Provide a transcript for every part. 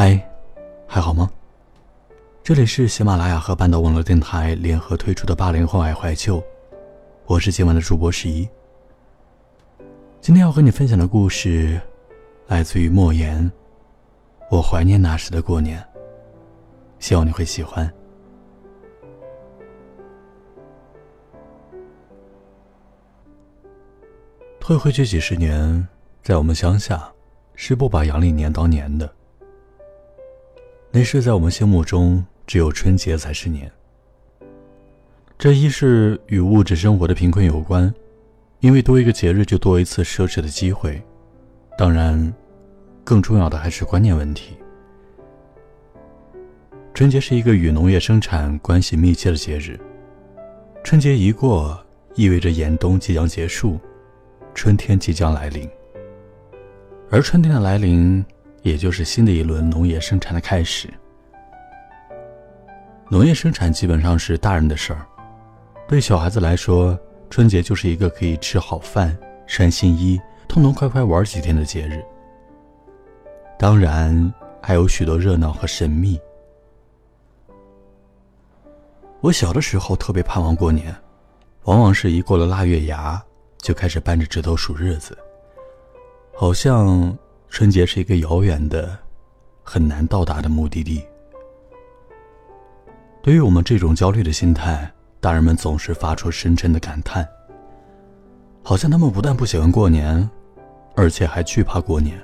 嗨，还好吗？这里是喜马拉雅和半岛网络电台联合推出的八零后爱怀旧，我是今晚的主播十一。今天要和你分享的故事，来自于莫言。我怀念那时的过年，希望你会喜欢。退回去几十年，在我们乡下，是不把阳历年当年的。那是在我们心目中，只有春节才是年。这一是与物质生活的贫困有关，因为多一个节日就多一次奢侈的机会。当然。更重要的还是观念问题。春节是一个与农业生产关系密切的节日，春节一过，意味着严冬即将结束，春天即将来临。而春天的来临，也就是新的一轮农业生产的开始。农业生产基本上是大人的事儿，对小孩子来说，春节就是一个可以吃好饭、穿新衣、痛痛快快玩几天的节日。当然，还有许多热闹和神秘。我小的时候特别盼望过年，往往是一过了腊月牙，就开始扳着指头数日子，好像春节是一个遥远的、很难到达的目的地。对于我们这种焦虑的心态，大人们总是发出深沉的感叹，好像他们不但不喜欢过年，而且还惧怕过年。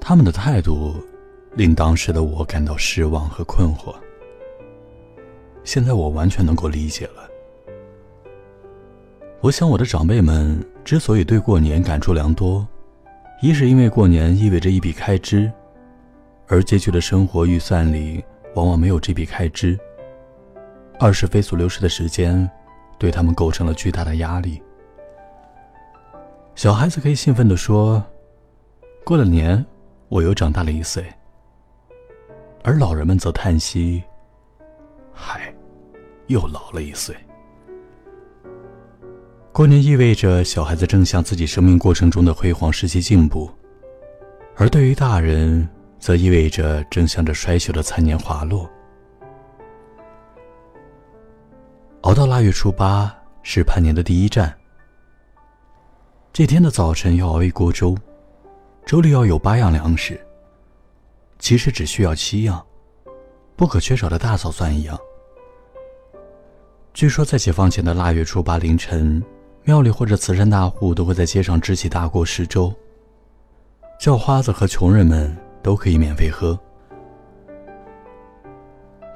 他们的态度令当时的我感到失望和困惑。现在我完全能够理解了。我想，我的长辈们之所以对过年感触良多，一是因为过年意味着一笔开支，而拮据的生活预算里往往没有这笔开支；二是飞速流逝的时间对他们构成了巨大的压力。小孩子可以兴奋地说：“过了年。”我又长大了一岁，而老人们则叹息：“嗨，又老了一岁。”过年意味着小孩子正向自己生命过程中的辉煌时期进步，而对于大人，则意味着正向着衰朽的残年滑落。熬到腊月初八是盼年的第一站，这天的早晨要熬一锅粥。粥里要有八样粮食，其实只需要七样，不可缺少的大枣算一样。据说在解放前的腊月初八凌晨，庙里或者慈善大户都会在街上支起大锅施粥，叫花子和穷人们都可以免费喝。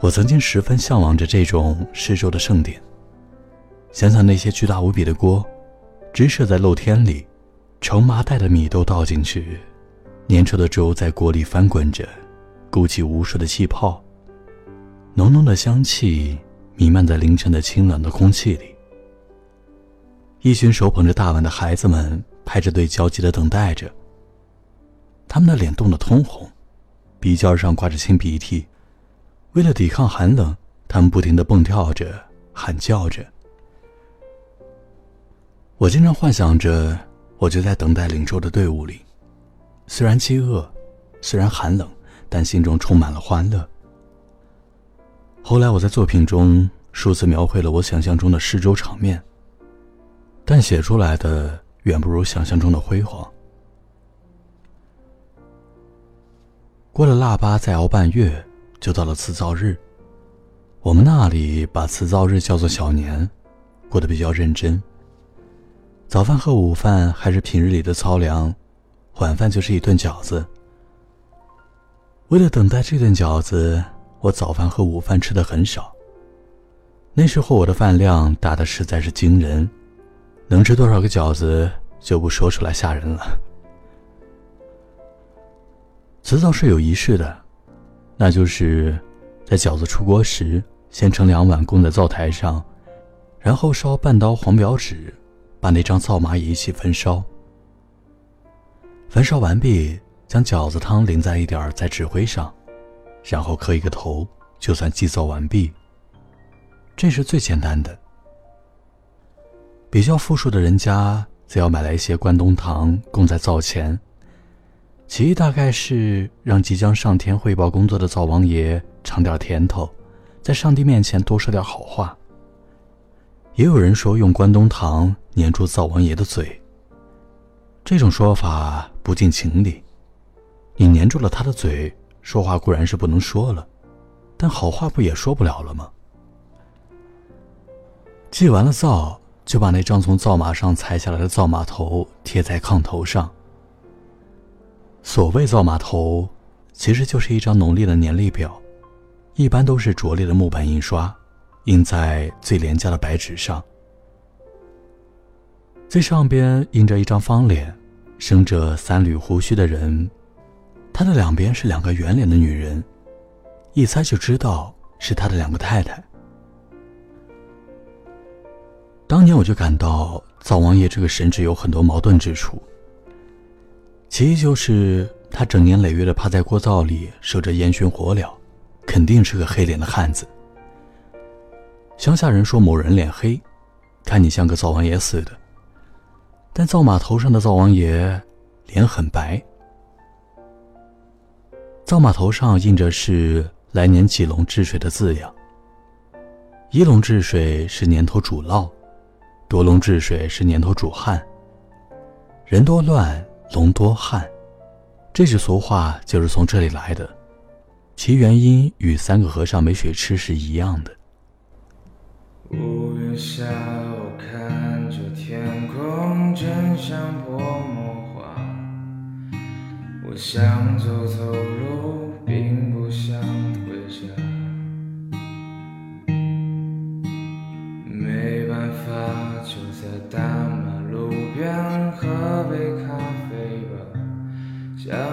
我曾经十分向往着这种施粥的盛典，想想那些巨大无比的锅，直射在露天里。盛麻袋的米都倒进去，粘稠的粥在锅里翻滚着，鼓起无数的气泡。浓浓的香气弥漫在凌晨的清冷的空气里。一群手捧着大碗的孩子们排着队焦急的等待着。他们的脸冻得通红，鼻尖上挂着青鼻涕。为了抵抗寒冷，他们不停的蹦跳着，喊叫着。我经常幻想着。我就在等待领粥的队伍里，虽然饥饿，虽然寒冷，但心中充满了欢乐。后来我在作品中数次描绘了我想象中的施粥场面，但写出来的远不如想象中的辉煌。过了腊八，再熬半月，就到了辞灶日。我们那里把辞灶日叫做小年，过得比较认真。早饭和午饭还是平日里的糙粮，晚饭就是一顿饺子。为了等待这顿饺子，我早饭和午饭吃的很少。那时候我的饭量大的实在是惊人，能吃多少个饺子就不说出来吓人了。辞灶是有仪式的，那就是在饺子出锅时，先盛两碗供在灶台上，然后烧半刀黄表纸。把那张灶麻也一起焚烧。焚烧完毕，将饺子汤淋在一点儿在纸灰上，然后磕一个头，就算祭灶完毕。这是最简单的。比较富庶的人家，则要买来一些关东糖供在灶前，其意大概是让即将上天汇报工作的灶王爷尝点甜头，在上帝面前多说点好话。也有人说用关东糖粘住灶王爷的嘴。这种说法不近情理，你粘住了他的嘴，说话固然是不能说了，但好话不也说不了了吗？祭完了灶，就把那张从灶马上裁下来的灶马头贴在炕头上。所谓灶马头，其实就是一张农历的年历表，一般都是拙劣的木板印刷，印在最廉价的白纸上。最上边印着一张方脸，生着三缕胡须的人，他的两边是两个圆脸的女人，一猜就知道是他的两个太太。当年我就感到灶王爷这个神职有很多矛盾之处。其一就是他整年累月的趴在锅灶里守着烟熏火燎，肯定是个黑脸的汉子。乡下人说某人脸黑，看你像个灶王爷似的。但灶马头上的灶王爷脸很白，灶马头上印着是来年几龙治水的字样。一龙治水是年头主涝。多龙治水是年头主旱，人多乱，龙多旱，这句俗话就是从这里来的，其原因与三个和尚没水吃是一样的。五月下，我看着天空，真像泼墨画。我想走走路，并不想回家。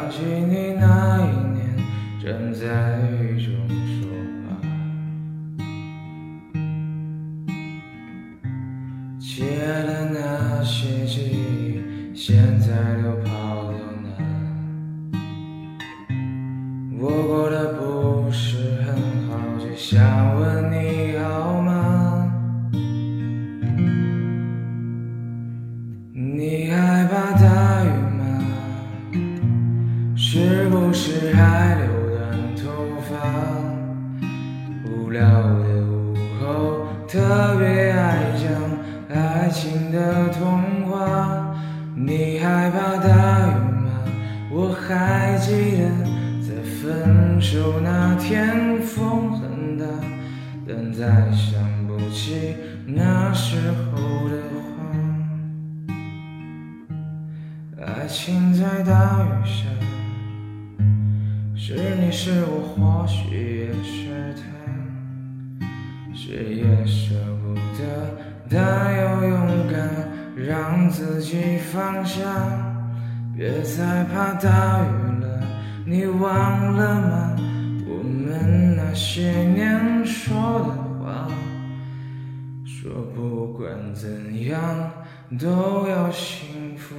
想起你那一年站在雨中说话，借的那些记忆，现在都跑到哪？我过得不是很好，就想问你好吗？你害怕特别爱讲爱情的童话。你害怕大雨吗？我还记得在分手那天风很大，但再想不起那时候的话。爱情在大雨下。是你是我，或许也是他，谁也舍不得，但又勇敢让自己放下。别再怕大雨了，你忘了吗？我们那些年说的话，说不管怎样都要幸福。